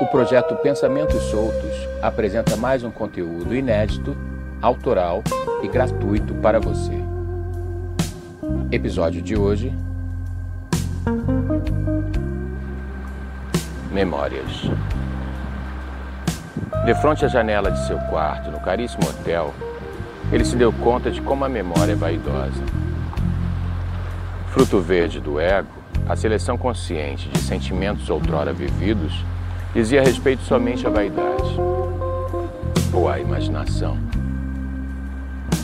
O projeto Pensamentos Soltos apresenta mais um conteúdo inédito, autoral e gratuito para você. Episódio de hoje: Memórias. De frente à janela de seu quarto, no caríssimo hotel, ele se deu conta de como a memória é vaidosa. Fruto verde do ego, a seleção consciente de sentimentos outrora vividos dizia respeito somente à vaidade ou à imaginação.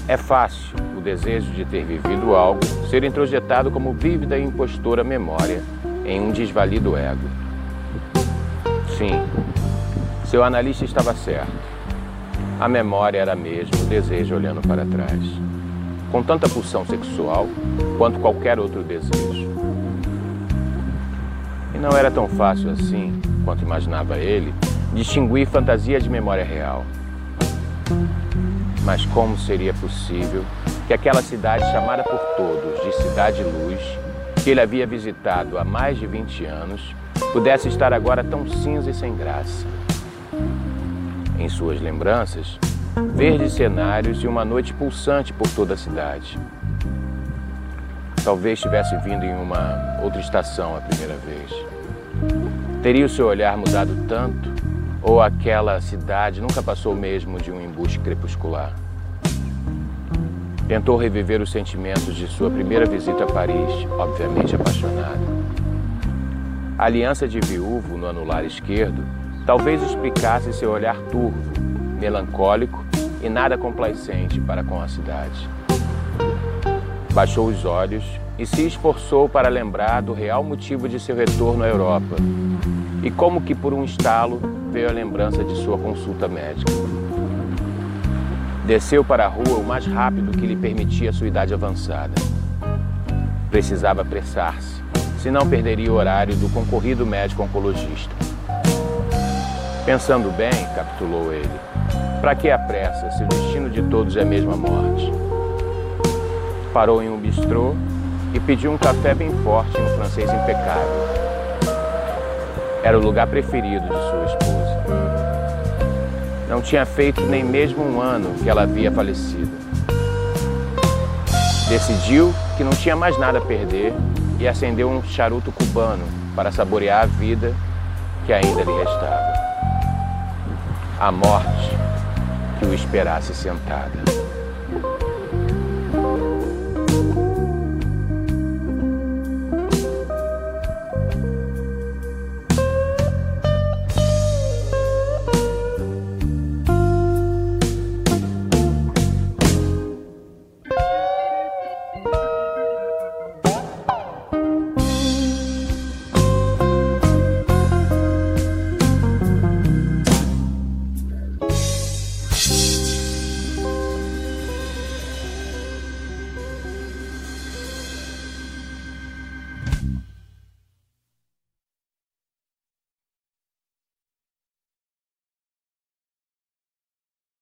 É fácil o desejo de ter vivido algo ser introjetado como vívida e impostora memória em um desvalido ego. Sim, seu analista estava certo. A memória era mesmo o desejo olhando para trás, com tanta pulsão sexual quanto qualquer outro desejo. E não era tão fácil assim, quanto imaginava ele, distinguir fantasia de memória real. Mas como seria possível que aquela cidade chamada por todos de Cidade Luz, que ele havia visitado há mais de 20 anos, pudesse estar agora tão cinza e sem graça? Em suas lembranças, verdes cenários e uma noite pulsante por toda a cidade. Talvez tivesse vindo em uma outra estação a primeira vez. Teria o seu olhar mudado tanto? Ou aquela cidade nunca passou mesmo de um embuste crepuscular? Tentou reviver os sentimentos de sua primeira visita a Paris, obviamente apaixonado. A aliança de viúvo no anular esquerdo talvez explicasse seu olhar turvo, melancólico e nada complacente para com a cidade. Baixou os olhos e se esforçou para lembrar do real motivo de seu retorno à Europa. E como que por um estalo veio a lembrança de sua consulta médica. Desceu para a rua o mais rápido que lhe permitia sua idade avançada. Precisava apressar-se, senão perderia o horário do concorrido médico oncologista. Pensando bem, capitulou ele, para que a pressa se o destino de todos é a mesma morte? Parou em um bistrô e pediu um café bem forte em um francês impecável. Era o lugar preferido de sua esposa. Não tinha feito nem mesmo um ano que ela havia falecido. Decidiu que não tinha mais nada a perder e acendeu um charuto cubano para saborear a vida que ainda lhe restava. A morte que o esperasse sentada.